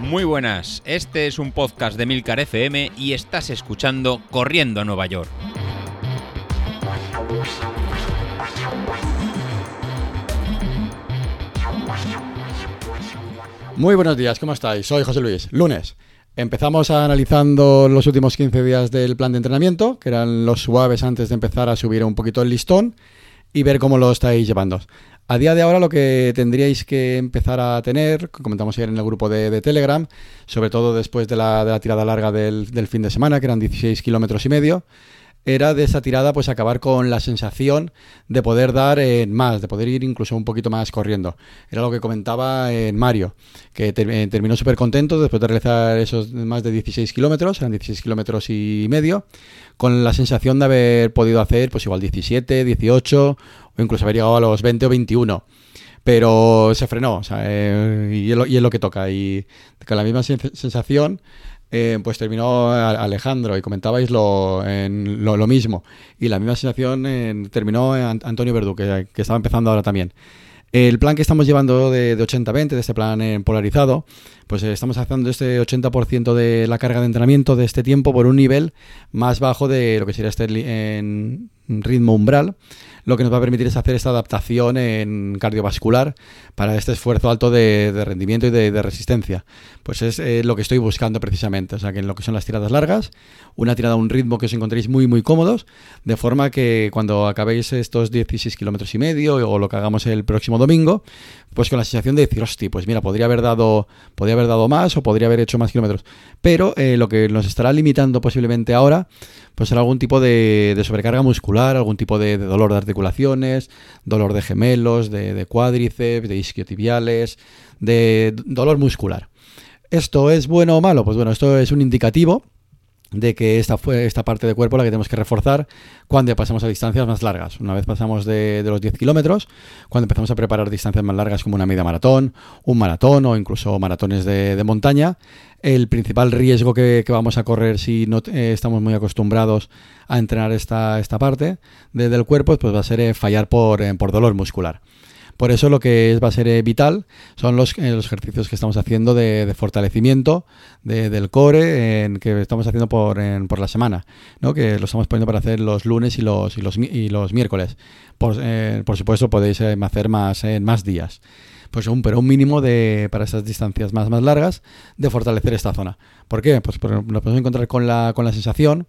Muy buenas, este es un podcast de Milcar FM y estás escuchando Corriendo a Nueva York. Muy buenos días, ¿cómo estáis? Soy José Luis. Lunes. Empezamos analizando los últimos 15 días del plan de entrenamiento, que eran los suaves antes de empezar a subir un poquito el listón y ver cómo lo estáis llevando. A día de ahora lo que tendríais que empezar a tener, comentamos ayer en el grupo de, Telegram, sobre todo después de la, tirada larga del, del, fin de semana, que eran 16 kilómetros y medio, era de esa tirada pues acabar con la sensación de poder dar en más, de poder ir incluso un poquito más corriendo. Era lo que comentaba en Mario, que eh, terminó súper contento después de realizar esos más de 16 kilómetros, eran 16 kilómetros y medio, con la sensación de haber podido hacer pues igual 17, 18 o incluso haber llegado a los 20 o 21 pero se frenó, eh, y, es lo, que toca. Y con la misma sensación, eh, pues terminó Alejandro y comentabais lo, en, lo, mismo. Y la misma sensación terminó Antonio Verdú, que, estaba empezando ahora también. El plan que estamos llevando de, 80-20, de este plan polarizado, pues eh, estamos haciendo este 80% de la carga de entrenamiento de este tiempo por un nivel más bajo de lo que sería este en ritmo umbral, lo que nos va a permitir es hacer esta adaptación en cardiovascular para este esfuerzo alto de, rendimiento y de, resistencia. Pues es eh, lo que estoy buscando precisamente, o sea que en lo que son las tiradas largas, una tirada a un ritmo que os encontréis muy muy cómodos, de forma que cuando acabéis estos 16 kilómetros y medio o lo que hagamos el próximo domingo, pues con la sensación de decir, hostia, pues mira, podría haber dado, podría haber dado más o podría haber hecho más kilómetros. Pero eh, lo que nos estará limitando posiblemente ahora, pues será algún tipo de, sobrecarga muscular, algún tipo de, dolor de articulaciones, dolor de gemelos, de, cuádriceps, de isquiotibiales, de dolor muscular. ¿Esto es bueno o malo? Pues bueno, esto es un indicativo de que esta fue esta parte del cuerpo la que tenemos que reforzar cuando pasamos a distancias más largas. Una vez pasamos de, los 10 kilómetros, cuando empezamos a preparar distancias más largas como una media maratón, un maratón o incluso maratones de, montaña, el principal riesgo que, vamos a correr si no eh, estamos muy acostumbrados a entrenar esta, esta parte del cuerpo, pues va a ser eh, fallar por, eh, por dolor muscular. Por eso lo que va a ser eh, vital son los, eh, los, ejercicios que estamos haciendo de, fortalecimiento del core que estamos haciendo por, por la semana, ¿no? que lo estamos poniendo para hacer los lunes y los, y los, y los miércoles. Por, eh, por supuesto podéis hacer más, en más días pues un, pero un mínimo de, para esas distancias más, más largas, de fortalecer esta zona. ¿Por qué? Pues porque nos podemos encontrar con la, con la sensación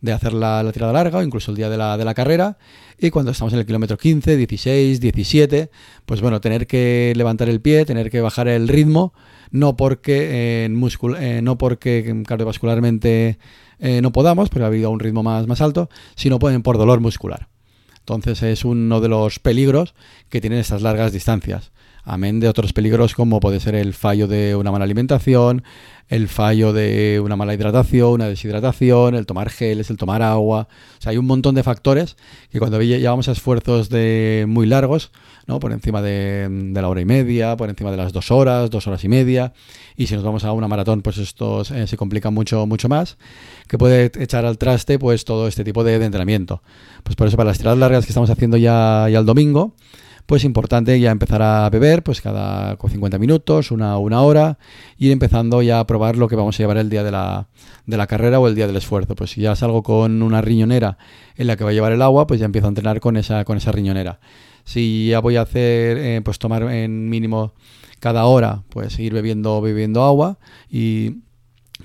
de hacer la, tirada larga o incluso el día de la, de la, carrera. Y cuando estamos en el kilómetro 15, 16, 17, pues bueno, tener que levantar el pie, tener que bajar el ritmo, no porque, en eh, no porque cardiovascularmente eh, no podamos, porque ha habido un ritmo más, más alto, sino pueden por dolor muscular. Entonces es uno de los peligros que tienen estas largas distancias amén de otros peligros como puede ser el fallo de una mala alimentación, el fallo de una mala hidratación, una deshidratación, el tomar geles, el tomar agua. O sea, hay un montón de factores que cuando llevamos a esfuerzos de muy largos, ¿no? por encima de, la hora y media, por encima de las dos horas, dos horas y media, y si nos vamos a una maratón, pues esto eh, se complica mucho, mucho más, que puede echar al traste pues todo este tipo de, entrenamiento. Pues por eso para las tiradas largas que estamos haciendo ya, ya el domingo, pues importante ya empezar a beber, pues cada 50 minutos, una, una hora, ir empezando ya a probar lo que vamos a llevar el día de la, de la carrera o el día del esfuerzo. Pues si ya salgo con una riñonera en la que va a llevar el agua, pues ya empiezo a entrenar con esa, con esa riñonera. Si ya voy a hacer, eh, pues tomar en mínimo cada hora, pues ir bebiendo, bebiendo agua y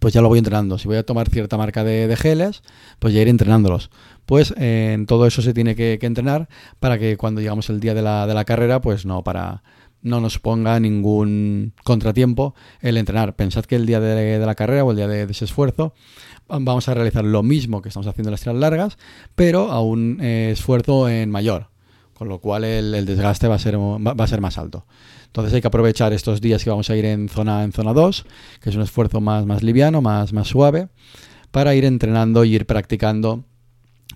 pues ya lo voy entrenando. Si voy a tomar cierta marca de, de geles, pues ya ir entrenándolos pues en todo eso se tiene que, entrenar para que cuando llegamos el día de la, de la carrera, pues no, para no nos ponga ningún contratiempo el entrenar. Pensad que el día de, la carrera o el día de, ese esfuerzo vamos a realizar lo mismo que estamos haciendo en las tiras largas, pero a un eh, esfuerzo en mayor, con lo cual el, desgaste va a, ser, va a ser más alto. Entonces hay que aprovechar estos días que vamos a ir en zona en zona 2, que es un esfuerzo más, más liviano, más, más suave, para ir entrenando y ir practicando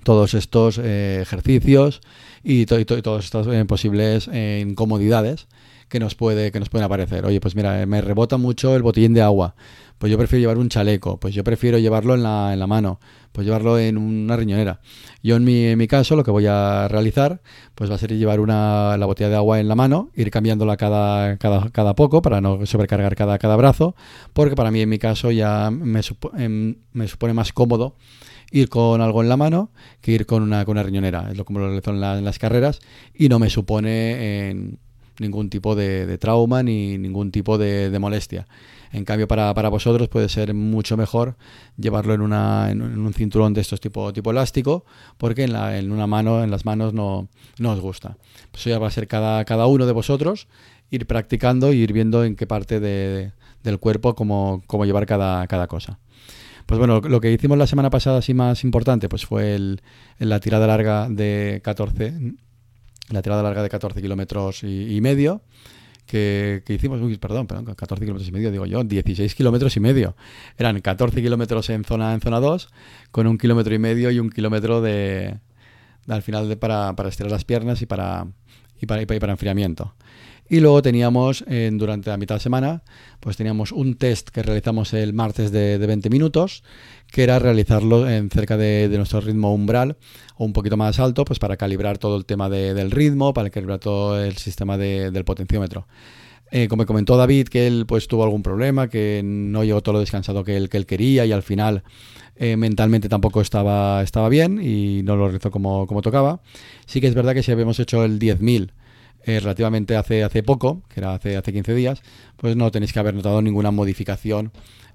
todos estos eh, ejercicios y, todas estas eh, posibles eh, incomodidades que nos puede que nos pueden aparecer. Oye, pues mira, me rebota mucho el botellín de agua. Pues yo prefiero llevar un chaleco, pues yo prefiero llevarlo en la, en la mano, pues llevarlo en una riñonera. Yo en mi, en mi caso lo que voy a realizar pues va a ser llevar una, la botella de agua en la mano, ir cambiándola cada, cada, cada poco para no sobrecargar cada, cada brazo, porque para mí en mi caso ya me, em, me supone más cómodo ir con algo en la mano que ir con una, con una riñonera. Es lo como lo realizo en, en, las carreras y no me supone en ningún tipo de, de, trauma ni ningún tipo de, de molestia. En cambio, para, para, vosotros puede ser mucho mejor llevarlo en, una, en, un cinturón de estos tipo, tipo elástico, porque en, la, en una mano, en las manos no, no os gusta. Pues eso ya va a ser cada, cada uno de vosotros ir practicando y ir viendo en qué parte de, del cuerpo cómo, cómo llevar cada, cada cosa. Pues bueno, lo que hicimos la semana pasada así más importante pues fue el, la tirada larga de 14, la tirada larga de 14 kilómetros y, y, medio, que, hicimos, uy, perdón, perdón, 14 kilómetros y medio, digo yo, 16 kilómetros y medio. Eran 14 kilómetros en zona, en zona 2, con un kilómetro y medio y un kilómetro de, al final de, para, para estirar las piernas y para, y para, y para enfriamiento. Y luego teníamos, durante la mitad de semana, pues teníamos un test que realizamos el martes de, de 20 minutos, que era realizarlo en cerca de, de, nuestro ritmo umbral o un poquito más alto, pues para calibrar todo el tema de, del ritmo, para calibrar todo el sistema del potenciómetro. Eh, como comentó David, que él pues tuvo algún problema, que no llegó todo lo descansado que él, que él quería y al final eh, mentalmente tampoco estaba, estaba bien y no lo realizó como, como tocaba. Sí que es verdad que si habíamos hecho el 10.000 eh, relativamente hace, hace poco, que era hace, hace 15 días, pues no tenéis que haber notado ninguna modificación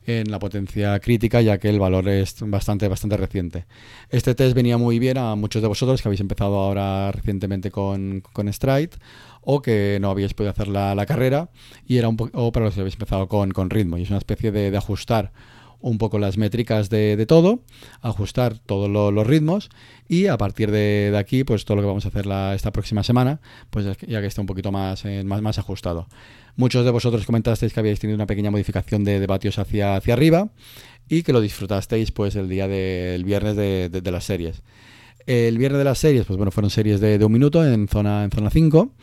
en la potencia crítica, ya que el valor es bastante, bastante reciente. Este test venía muy bien a muchos de vosotros que habéis empezado ahora recientemente con, con Stride o que no habíais podido hacer la, la carrera y era un o para los que habéis empezado con, con ritmo. Y es una especie de, de ajustar un poco las métricas de, de todo, ajustar todos lo, los ritmos y a partir de, de, aquí, pues todo lo que vamos a hacer la, esta próxima semana, pues ya que está un poquito más, eh, más, más ajustado. Muchos de vosotros comentasteis que habíais tenido una pequeña modificación de, de vatios hacia, hacia arriba y que lo disfrutasteis pues el día del viernes de, las series. El viernes de las series, pues bueno, fueron series de, de un minuto en zona, en zona 5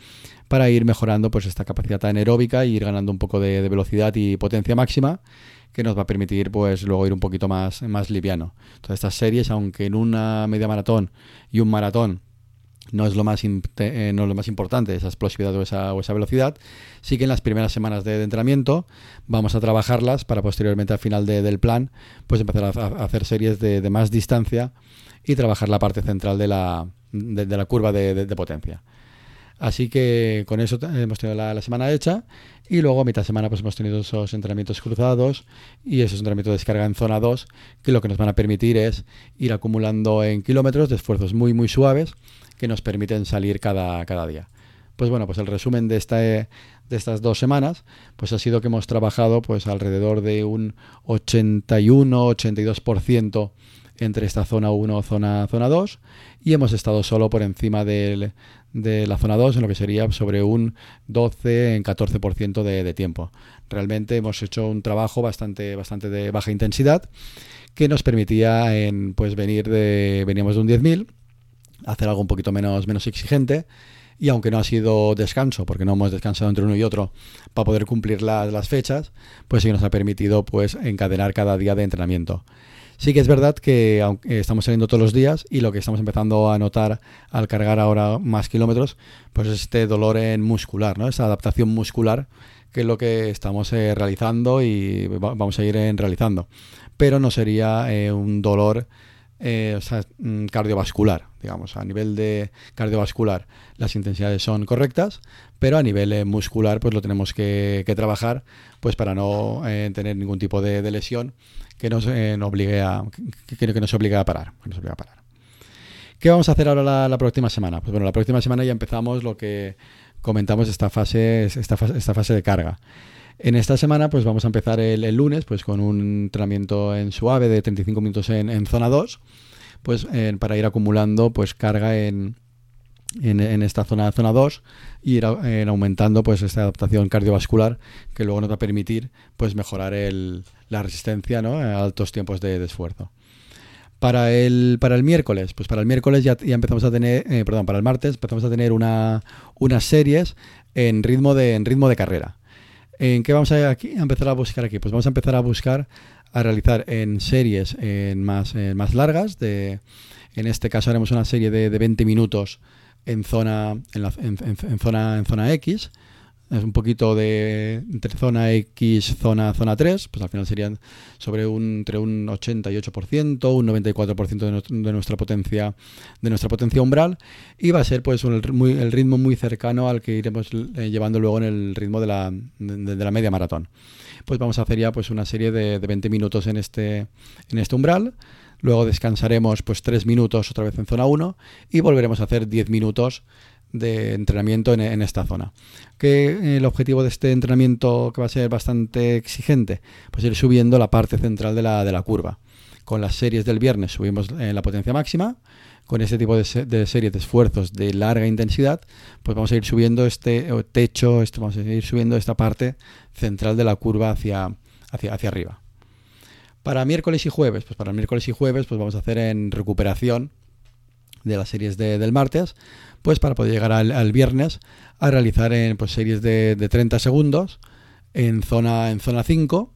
para ir mejorando pues esta capacidad anaeróbica e ir ganando un poco de, velocidad y potencia máxima que nos va a permitir pues luego ir un poquito más, más liviano. Todas estas series, aunque en una media maratón y un maratón no es lo más, eh, no es lo más importante, esa explosividad o esa, o esa velocidad, sí que en las primeras semanas de, entrenamiento vamos a trabajarlas para posteriormente al final de, del plan pues empezar a, hacer series de, más distancia y trabajar la parte central de la, la curva de, potencia. Así que con eso hemos tenido la, semana hecha y luego a mitad de semana pues hemos tenido esos entrenamientos cruzados y esos entrenamientos de descarga en zona 2 que lo que nos van a permitir es ir acumulando en kilómetros de esfuerzos muy muy suaves que nos permiten salir cada, cada día. Pues bueno, pues el resumen de, esta, de estas dos semanas pues ha sido que hemos trabajado pues alrededor de un 81-82% entre esta zona 1 zona zona 2 y hemos estado solo por encima del, de la zona 2 en lo que sería sobre un 12 en 14% de, de tiempo. Realmente hemos hecho un trabajo bastante bastante de baja intensidad que nos permitía en pues venir de veníamos de un 10000 hacer algo un poquito menos menos exigente y aunque no ha sido descanso, porque no hemos descansado entre uno y otro para poder cumplir las, las fechas, pues sí nos ha permitido pues encadenar cada día de entrenamiento. Sí que es verdad que aunque estamos saliendo todos los días y lo que estamos empezando a notar al cargar ahora más kilómetros, pues es este dolor en muscular, ¿no? Esa adaptación muscular que es lo que estamos eh, realizando y vamos a ir en realizando. Pero no sería eh, un dolor eh, mm, cardiovascular, digamos, a nivel de cardiovascular las intensidades son correctas, pero a nivel eh, muscular pues lo tenemos que, trabajar pues para no eh, tener ningún tipo de, lesión que nos, eh, obligue a, que, que, nos obligue a parar, que nos obligue a parar. ¿Qué vamos a hacer ahora la, próxima semana? Pues bueno, la próxima semana ya empezamos lo que comentamos esta fase, esta fase, esta fase de carga. En esta semana pues vamos a empezar el, el, lunes pues con un entrenamiento en suave de 35 minutos en, en zona 2 pues para ir acumulando pues carga en, en, esta zona zona 2 y ir en aumentando pues esta adaptación cardiovascular que luego nos va a permitir pues mejorar el, la resistencia ¿no? a altos tiempos de, esfuerzo. Para el, para el miércoles, pues para el miércoles ya, empezamos a tener, eh, perdón, para el martes empezamos a tener una, unas series en ritmo de, en ritmo de carrera. ¿En qué vamos a, a empezar a buscar aquí? Pues vamos a empezar a buscar a realizar en series en más, más largas. De, en este caso haremos una serie de, de 20 minutos en zona, en, la, en, en, zona, en zona X. Es un poquito de entre zona X, zona, zona 3, pues al final serían sobre un, entre un 88%, un 94% de, nuestra potencia, de nuestra potencia umbral, y va a ser pues un, el ritmo muy cercano al que iremos eh, llevando luego en el ritmo de la, de, la media maratón. Pues vamos a hacer ya pues una serie de, de 20 minutos en este, en este umbral. Luego descansaremos pues 3 minutos otra vez en zona 1 y volveremos a hacer 10 minutos de entrenamiento en, esta zona. Que eh, el objetivo de este entrenamiento que va a ser bastante exigente, pues ir subiendo la parte central de la, de la curva. Con las series del viernes subimos eh, la potencia máxima, con este tipo de, de, series de esfuerzos de larga intensidad, pues vamos a ir subiendo este techo, este, vamos a ir subiendo esta parte central de la curva hacia, hacia, hacia arriba. Para miércoles y jueves, pues para miércoles y jueves, pues vamos a hacer en recuperación de las series de, del martes, pues para poder llegar al, viernes a realizar en pues, series de, de, 30 segundos en zona, en zona 5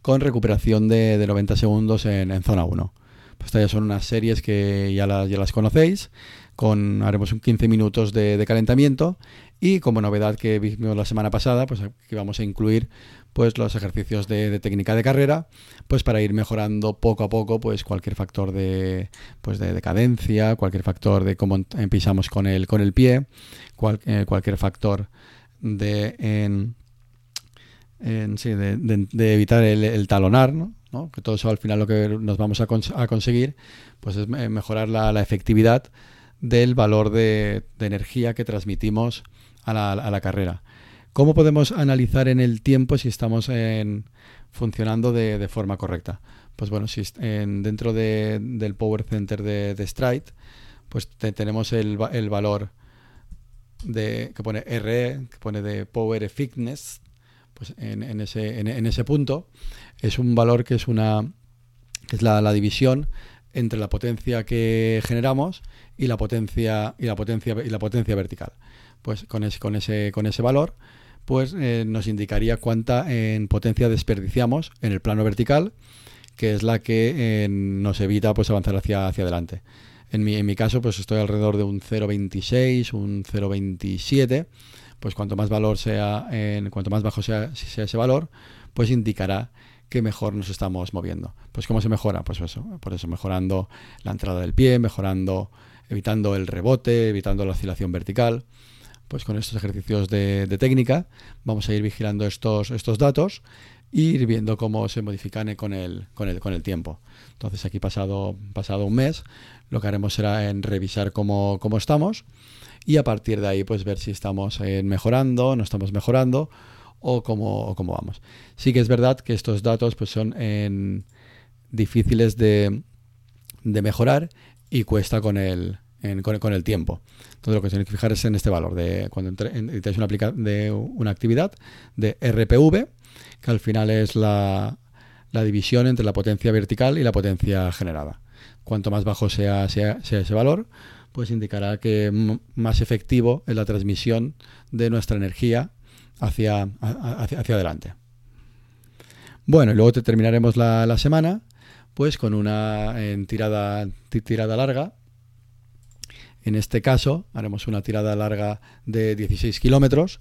con recuperación de, de 90 segundos en, en, zona 1. Pues estas ya son unas series que ya las, ya las conocéis, con, haremos un 15 minutos de calentamiento y como novedad que vimos la semana pasada, pues aquí vamos a incluir pues los ejercicios de, técnica de carrera, pues para ir mejorando poco a poco pues cualquier factor de pues de, de cadencia, cualquier factor de cómo pisamos con el con el pie, cual, eh, cualquier factor de de, evitar el, talonar, ¿no? que todo eso al final lo que nos vamos a, cons a conseguir pues es mejorar la efectividad del valor de, energía que transmitimos a la, a la carrera. ¿Cómo podemos analizar en el tiempo si estamos en, funcionando de, forma correcta? Pues bueno, si en, dentro de, del Power Center de, de Stride, pues te, tenemos el, valor de, que pone RE, que pone de Power Fitness, pues en, en ese, en, en, ese punto es un valor que es una que es la división entre la potencia que generamos y la potencia y la potencia y la potencia vertical. Pues con ese, con ese, con ese valor pues eh, nos indicaría cuánta en potencia desperdiciamos en el plano vertical, que es la que eh, nos evita pues avanzar hacia, hacia adelante. En mi, en mi caso, pues estoy alrededor de un 0,26, un 0,27. Pues cuanto más valor sea, en, cuanto más bajo sea, sea ese valor, pues indicará que mejor nos estamos moviendo. Pues ¿cómo se mejora? Pues eso, por eso mejorando la entrada del pie, mejorando, evitando el rebote, evitando la oscilación vertical pues con estos ejercicios de, técnica vamos a ir vigilando estos, estos datos e ir viendo cómo se modifican con el, con el, con el tiempo. Entonces aquí pasado, pasado un mes lo que haremos será en revisar cómo, cómo estamos y a partir de ahí pues ver si estamos eh, mejorando, no estamos mejorando o cómo, vamos. Sí que es verdad que estos datos pues son difíciles de, mejorar y cuesta con el, con, el tiempo. Entonces lo que tenéis que fijar es en este valor de cuando editáis una, de una actividad de RPV, que al final es la, división entre la potencia vertical y la potencia generada. Cuanto más bajo sea ese valor, pues indicará que más efectivo es la transmisión de nuestra energía hacia, hacia, hacia adelante. Bueno, y luego terminaremos la, la semana pues con una tirada, tirada larga en este caso, haremos una tirada larga de 16 kilómetros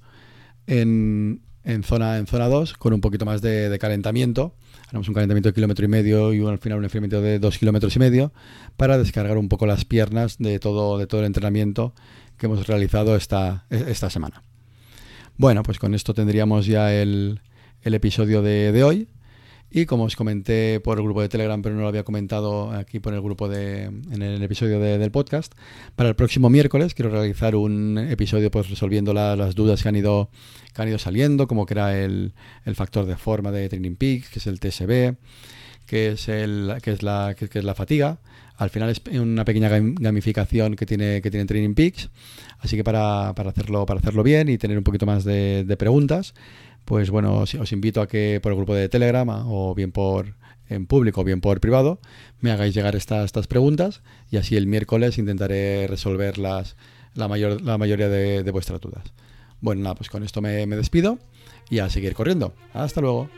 en, en, zona, en zona 2 con un poquito más de, de, calentamiento. Haremos un calentamiento de kilómetro y medio y al final un enfriamiento de 2 kilómetros y medio para descargar un poco las piernas de todo, de todo el entrenamiento que hemos realizado esta, esta semana. Bueno, pues con esto tendríamos ya el, el episodio de, de hoy. Y como os comenté por el grupo de Telegram, pero no lo había comentado aquí por el grupo de, en el episodio de, del podcast, para el próximo miércoles quiero realizar un episodio pues resolviendo la, las dudas que han ido que han ido saliendo, como que era el, el factor de forma de Training Peaks, que es el TSB, que es el que es la que, es la fatiga. Al final es una pequeña gamificación que tiene que tiene Training Peaks, así que para, para hacerlo para hacerlo bien y tener un poquito más de, preguntas pues bueno, os, os, invito a que por el grupo de Telegram o bien por en público o bien por privado me hagáis llegar estas, estas preguntas y así el miércoles intentaré resolverlas la, mayor, la mayoría de, vuestras dudas. Bueno, pues con esto me despido y a seguir corriendo. Hasta luego.